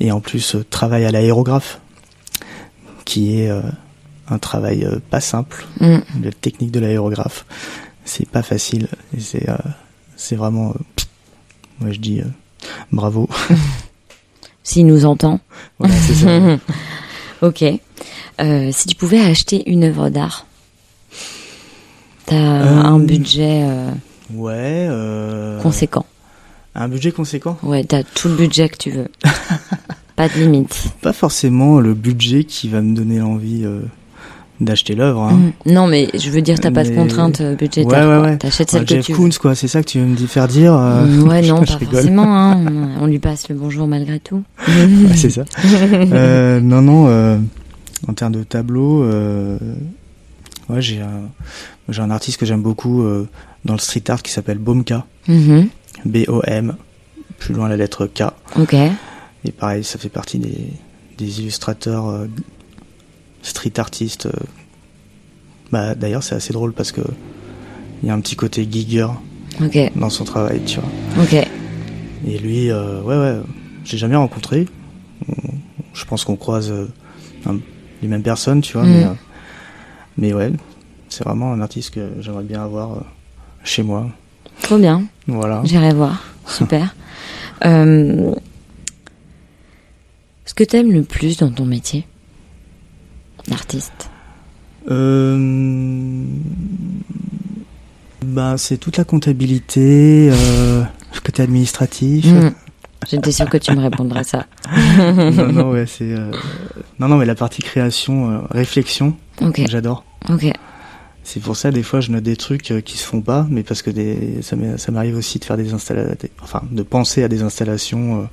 Et en plus, euh, travail à l'aérographe, qui est euh, un travail euh, pas simple. Mm. La technique de l'aérographe, c'est pas facile. C'est c'est vraiment, moi je dis bravo. S'il nous entend. voilà, c'est ça. ok. Euh, si tu pouvais acheter une œuvre d'art, t'as Euh, un budget euh, Ouais. Conséquent. Un budget conséquent? Ouais, t'as tout le budget que tu veux. Pas de limite. Pas forcément le budget qui va me donner l'envie euh, d'acheter l'œuvre. Hein. Mm. Non, mais je veux dire, t'as pas de contrainte euh, budgétaire. Ouais, ouais, ouais. T'achètes celle que Jeff tu veux. Koons, quoi, c'est ça que tu veux me faire dire euh, Mm, Ouais, non, pas rigole. forcément. Hein. On lui passe le bonjour malgré tout. Ouais, c'est ça. Euh, non, non. en termes de tableau, ouais, j'ai un, j'ai un artiste que j'aime beaucoup dans le street art qui s'appelle Bomka, Mhm. B-O-M, plus loin la lettre K. Ok. Et pareil, ça fait partie des, des illustrateurs euh, street artistes. euh. Bah, d'ailleurs, c'est assez drôle parce que il y a un petit côté gigger Ok. dans son travail, tu vois. Ok. Et lui, euh, ouais, ouais, j'ai jamais rencontré. On- Je pense qu'on croise euh, un- les mêmes personnes, tu vois. Mm. Mais, euh, mais ouais, c'est vraiment un artiste que j'aimerais bien avoir chez moi. Trop bien. Voilà. J'irai voir. Super. Euh, ce que t'aimes le plus dans ton métier? D'artiste Euh, bah, c'est toute la comptabilité, euh, le côté administratif. Mm. J'étais sûre que tu me répondrais ça. non, non, ouais, c'est. euh, Non, non, mais la partie création, euh, réflexion, Ok. j'adore. Ok. C'est pour ça, des fois, je note des trucs euh, qui se font pas, mais parce que des, ça m'arrive aussi de faire des installations, enfin, de penser à des installations euh,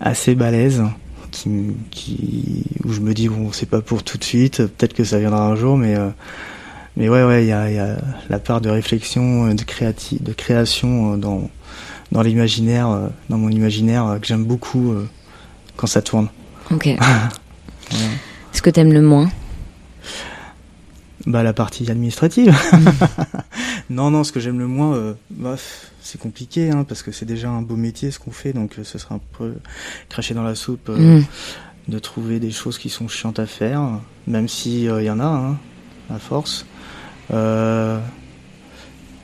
assez balèzes, qui, m- qui, où je me dis, bon, c'est pas pour tout de suite, peut-être que ça viendra un jour, mais, euh, mais ouais, ouais, il y a, il y a la part de réflexion, de, créati de création dans, dans l'imaginaire, dans mon imaginaire, que j'aime beaucoup quand ça tourne. Ok. Ce que t'aimes le moins? Bah la partie administrative. non non, ce que j'aime le moins, euh, bah, c'est compliqué hein, parce que c'est déjà un beau métier ce qu'on fait, donc euh, ce serait un peu cracher dans la soupe euh, Mm. de trouver des choses qui sont chiantes à faire, même si il y en a, hein, à force.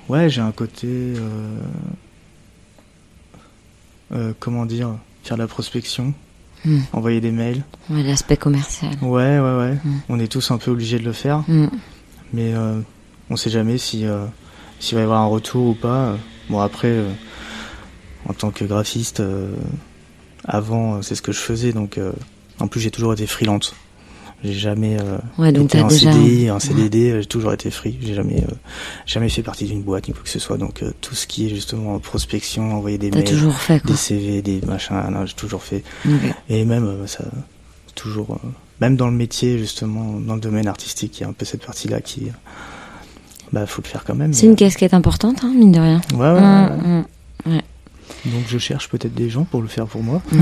Ouais, j'ai un côté, comment dire, faire de la prospection, Mm. envoyer des mails. Ouais, L'aspect commercial. Ouais ouais ouais, Mm. on est tous un peu obligés de le faire. Mais euh, on sait jamais si euh, s'il va y avoir un retour ou pas. Bon après, euh, en tant que graphiste, avant c'est ce que je faisais, donc en plus j'ai toujours été freelance. J'ai jamais euh, Ouais, donc été en déjà. CDI, en CDD, j'ai toujours été free. J'ai jamais euh, jamais fait partie d'une boîte ni quoi que ce soit. Donc euh, tout ce qui est justement prospection, envoyer des mails, fait des CV, des machins, j'ai toujours fait. Et même ça, toujours, même dans le métier justement, dans le domaine artistique, il y a un peu cette partie-là qui, euh, bah, faut le faire quand même. C'est une casquette importante, hein, mine de rien. Ouais, ouais, ouais, ouais. Mm, mm. Donc je cherche peut-être des gens pour le faire pour moi. Mm.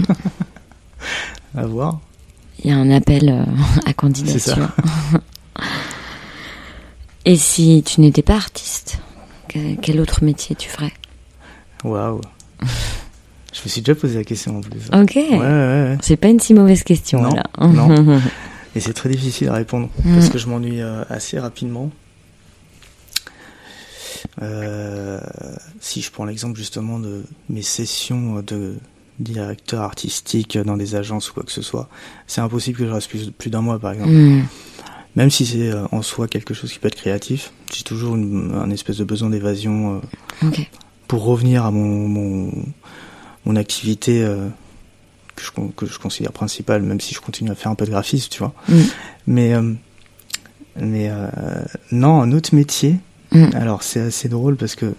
à voir. Il y a un appel euh, à candidature. Et si tu n'étais pas artiste, que- quel autre métier tu ferais? Waouh. Je me suis déjà posé la question en plus. Ok. Ouais, ouais, ouais. C'est pas une si mauvaise question Non, là. non. Et c'est très difficile à répondre Mm. parce que je m'ennuie euh, assez rapidement. Euh, si je prends l'exemple justement de mes sessions de directeur artistique dans des agences ou quoi que ce soit, c'est impossible que je reste plus, plus d'un mois par exemple. Mm. Même si c'est euh, en soi quelque chose qui peut être créatif, j'ai toujours une- un espèce de besoin d'évasion pour revenir à mon, mon, mon activité euh, que, je, con- que je considère principale, même si je continue à faire un peu de graphisme, tu vois. Mm. Mais, euh, mais euh, non, un autre métier, Mm. alors c'est assez drôle parce que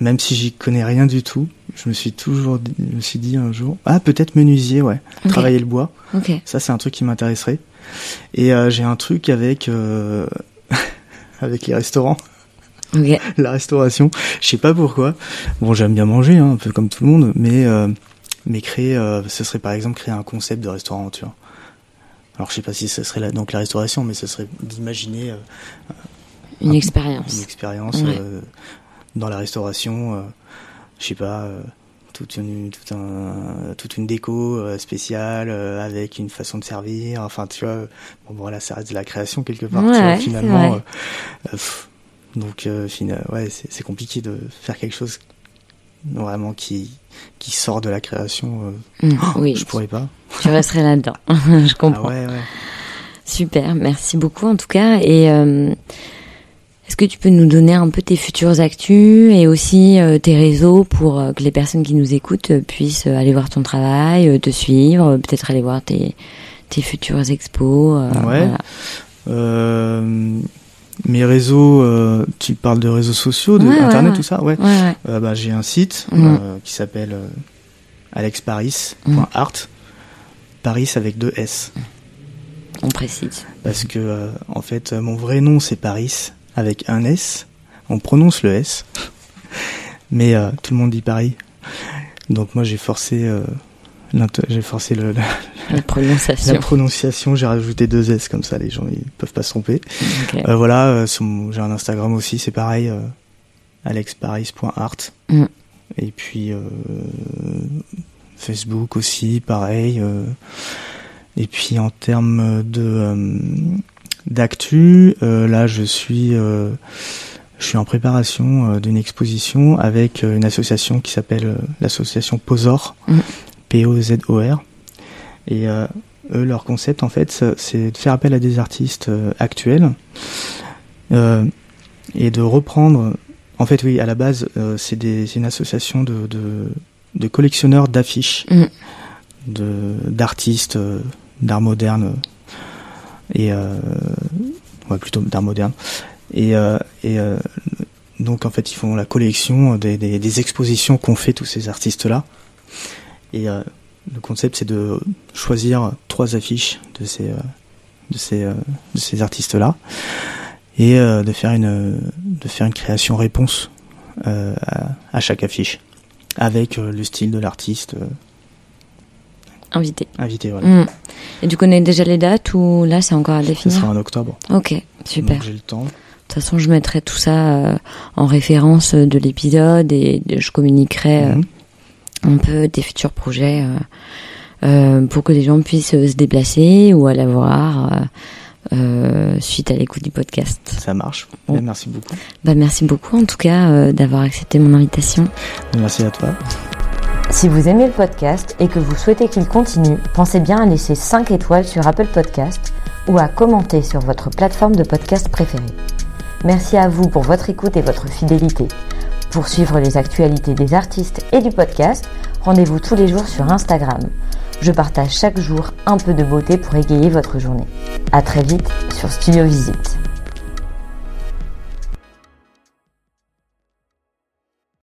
même si j'y connais rien du tout, je me suis toujours dit, je me suis dit un jour, ah peut-être menuisier, ouais, travailler le bois. Ça, c'est un truc qui m'intéresserait. Et euh, j'ai un truc avec euh, avec les restaurants. Ok. la restauration. Je sais pas pourquoi. Bon, j'aime bien manger, hein, un peu comme tout le monde, mais euh, mais créer, euh, ce serait par exemple créer un concept de restaurant, tu vois. Alors je sais pas si ce serait la, donc la restauration, mais ce serait d'imaginer euh, Une une expérience. expérience Ouais. euh, dans la restauration. euh, je sais pas. euh, toute une, tout un, toute une déco spéciale euh, avec une façon de servir. Enfin, tu vois, bon, voilà, ça reste de la création quelque part. tu vois, finalement, pff, donc, euh, ouais, c'est compliqué de faire quelque chose vraiment qui qui sort de la création. euh, Mm, oui, Je pourrais pas. tu resterais là-dedans. Je Ah comprends. ouais, ouais. Super, merci beaucoup en tout cas. Et euh, est-ce que tu peux nous donner un peu tes futures actus et aussi euh, tes réseaux pour euh, que les personnes qui nous écoutent puissent aller voir ton travail, te suivre, peut-être aller voir tes, tes futures expos Ouais. voilà. Euh, mes réseaux, euh, tu parles de réseaux sociaux, de Ouais, internet, ouais. tout ça, ouais. Euh, bah, j'ai un site Mhm. euh, qui s'appelle euh, alexparis.art. Paris avec deux S. On précise. Parce que, euh, en fait, euh, mon vrai nom c'est Paris avec un S. On prononce le S. Mais euh, tout le monde dit Paris. Donc moi j'ai forcé, euh, j'ai forcé le, la, La la prononciation. prononciation, j'ai rajouté deux S comme ça, les gens ils peuvent pas se tromper. Euh, voilà, euh, j'ai un Instagram aussi, c'est pareil, euh, alexparis.art. Mm. Et puis euh, Facebook aussi, pareil. et puis en termes de d'actu, là je suis je suis en préparation d'une exposition avec une association qui s'appelle l'association Posor, Mm. P-O-Z-O-R. Et euh, eux, leur concept, en fait, c'est de faire appel à des artistes euh, actuels euh, et de reprendre. En fait, oui, à la base, euh, c'est une association de, de, de collectionneurs d'affiches, Mm. de d'artistes, euh, d'art moderne et euh, ouais, plutôt d'art moderne. Et, euh, et euh, donc, en fait, ils font la collection des, des, des expositions qu'ont fait tous ces artistes-là. Et euh, le concept, c'est de choisir trois affiches de ces, euh, de ces, euh, de ces artistes-là et de faire une, de faire une création réponse à, à chaque affiche avec le style de l'artiste Invité. invité. Voilà. Mm. Et tu connais déjà les dates ou là c'est encore à Ce définir sera en octobre. Ok, super. J'ai le temps. De toute façon, je mettrai tout ça en référence de l'épisode et je communiquerai Mhm. Un peu tes futurs projets euh, euh, pour que les gens puissent euh, se déplacer ou aller voir euh, suite à l'écoute du podcast. Ça marche. Bon. Bien, merci beaucoup. Bah, merci beaucoup en tout cas euh, d'avoir accepté mon invitation. Merci à toi. Si vous aimez le podcast et que vous souhaitez qu'il continue, pensez bien à laisser 5 étoiles sur Apple Podcast ou à commenter sur votre plateforme de podcast préférée. Merci à vous pour votre écoute et votre fidélité. Pour suivre les actualités des artistes et du podcast, rendez-vous tous les jours sur Instagram. Je partage chaque jour un peu de beauté pour égayer votre journée. À très vite sur Studio Visite.